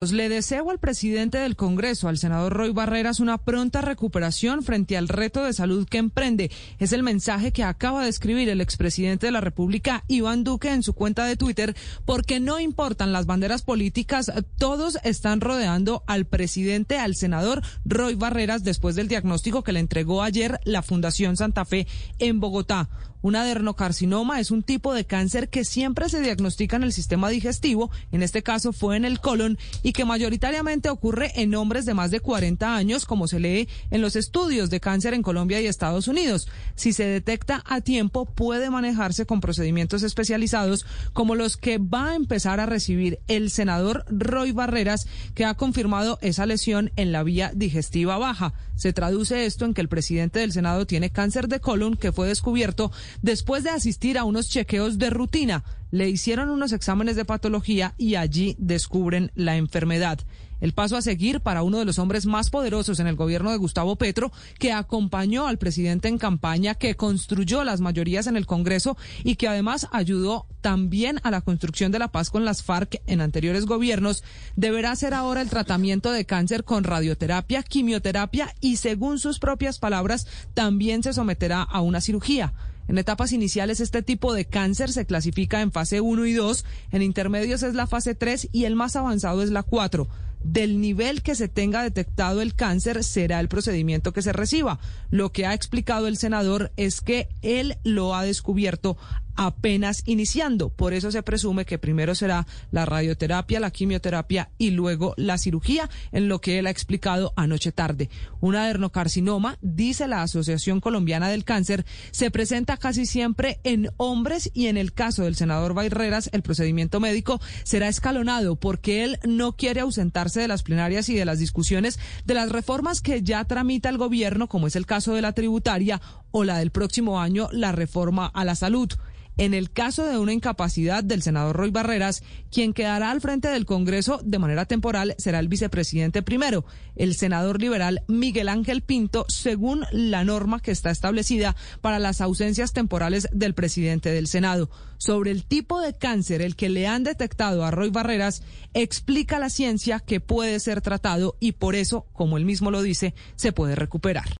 Le deseo al presidente del Congreso, al senador Roy Barreras, una pronta recuperación frente al reto de salud que emprende. Es el mensaje que acaba de escribir el expresidente de la República, Iván Duque, en su cuenta de Twitter, porque no importan las banderas políticas, todos están rodeando al presidente, al senador Roy Barreras, después del diagnóstico que le entregó ayer la Fundación Santa Fe en Bogotá. Un adenocarcinoma es un tipo de cáncer que siempre se diagnostica en el sistema digestivo, en este caso fue en el colon, que mayoritariamente ocurre en hombres de más de 40 años, como se lee en los estudios de cáncer en Colombia y Estados Unidos. Si se detecta a tiempo, puede manejarse con procedimientos especializados como los que va a empezar a recibir el senador Roy Barreras, que ha confirmado esa lesión en la vía digestiva baja. Se traduce esto en que el presidente del Senado tiene cáncer de colon que fue descubierto después de asistir a unos chequeos de rutina. Le hicieron unos exámenes de patología y allí descubren la enfermedad. El paso a seguir para uno de los hombres más poderosos en el gobierno de Gustavo Petro, que acompañó al presidente en campaña, que construyó las mayorías en el Congreso y que además ayudó también a la construcción de la paz con las FARC en anteriores gobiernos, deberá ser ahora el tratamiento de cáncer con radioterapia, quimioterapia y, según sus propias palabras, también se someterá a una cirugía. En etapas iniciales este tipo de cáncer se clasifica en fase 1 y 2, en intermedios es la fase 3 y el más avanzado es la 4 del nivel que se tenga detectado el cáncer será el procedimiento que se reciba. Lo que ha explicado el senador es que él lo ha descubierto apenas iniciando. Por eso se presume que primero será la radioterapia, la quimioterapia y luego la cirugía, en lo que él ha explicado anoche tarde. Un adenocarcinoma, dice la Asociación Colombiana del Cáncer, se presenta casi siempre en hombres y en el caso del senador Barreras, el procedimiento médico será escalonado porque él no quiere ausentarse de las plenarias y de las discusiones de las reformas que ya tramita el gobierno, como es el caso de la tributaria o la del próximo año, la reforma a la salud. En el caso de una incapacidad del senador Roy Barreras, quien quedará al frente del Congreso de manera temporal será el vicepresidente primero, el senador liberal Miguel Ángel Pinto, según la norma que está establecida para las ausencias temporales del presidente del Senado. Sobre el tipo de cáncer el que le han detectado a Roy Barreras, explica la ciencia que puede ser tratado y por eso, como él mismo lo dice, se puede recuperar.